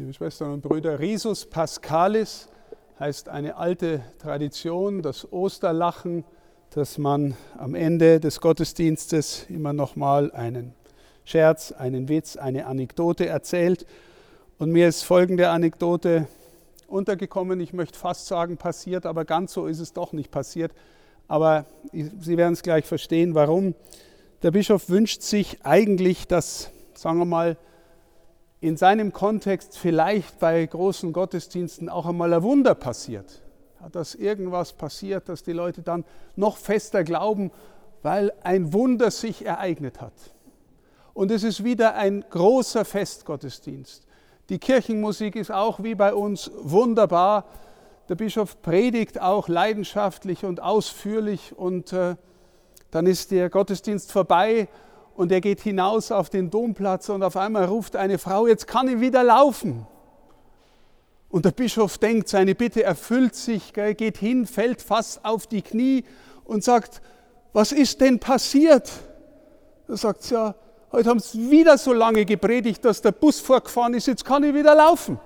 Liebe Schwestern und Brüder, Risus Pascalis heißt eine alte Tradition, das Osterlachen, dass man am Ende des Gottesdienstes immer nochmal einen Scherz, einen Witz, eine Anekdote erzählt. Und mir ist folgende Anekdote untergekommen, ich möchte fast sagen passiert, aber ganz so ist es doch nicht passiert. Aber Sie werden es gleich verstehen, warum. Der Bischof wünscht sich eigentlich, dass, sagen wir mal, in seinem Kontext vielleicht bei großen Gottesdiensten auch einmal ein Wunder passiert. Dass irgendwas passiert, dass die Leute dann noch fester glauben, weil ein Wunder sich ereignet hat. Und es ist wieder ein großer Festgottesdienst. Die Kirchenmusik ist auch wie bei uns wunderbar. Der Bischof predigt auch leidenschaftlich und ausführlich und äh, dann ist der Gottesdienst vorbei und er geht hinaus auf den Domplatz und auf einmal ruft eine Frau, jetzt kann ich wieder laufen. Und der Bischof denkt, seine Bitte erfüllt sich, geht hin, fällt fast auf die Knie und sagt, was ist denn passiert? Da sagt sie, ja, heute haben sie wieder so lange gepredigt, dass der Bus vorgefahren ist, jetzt kann ich wieder laufen.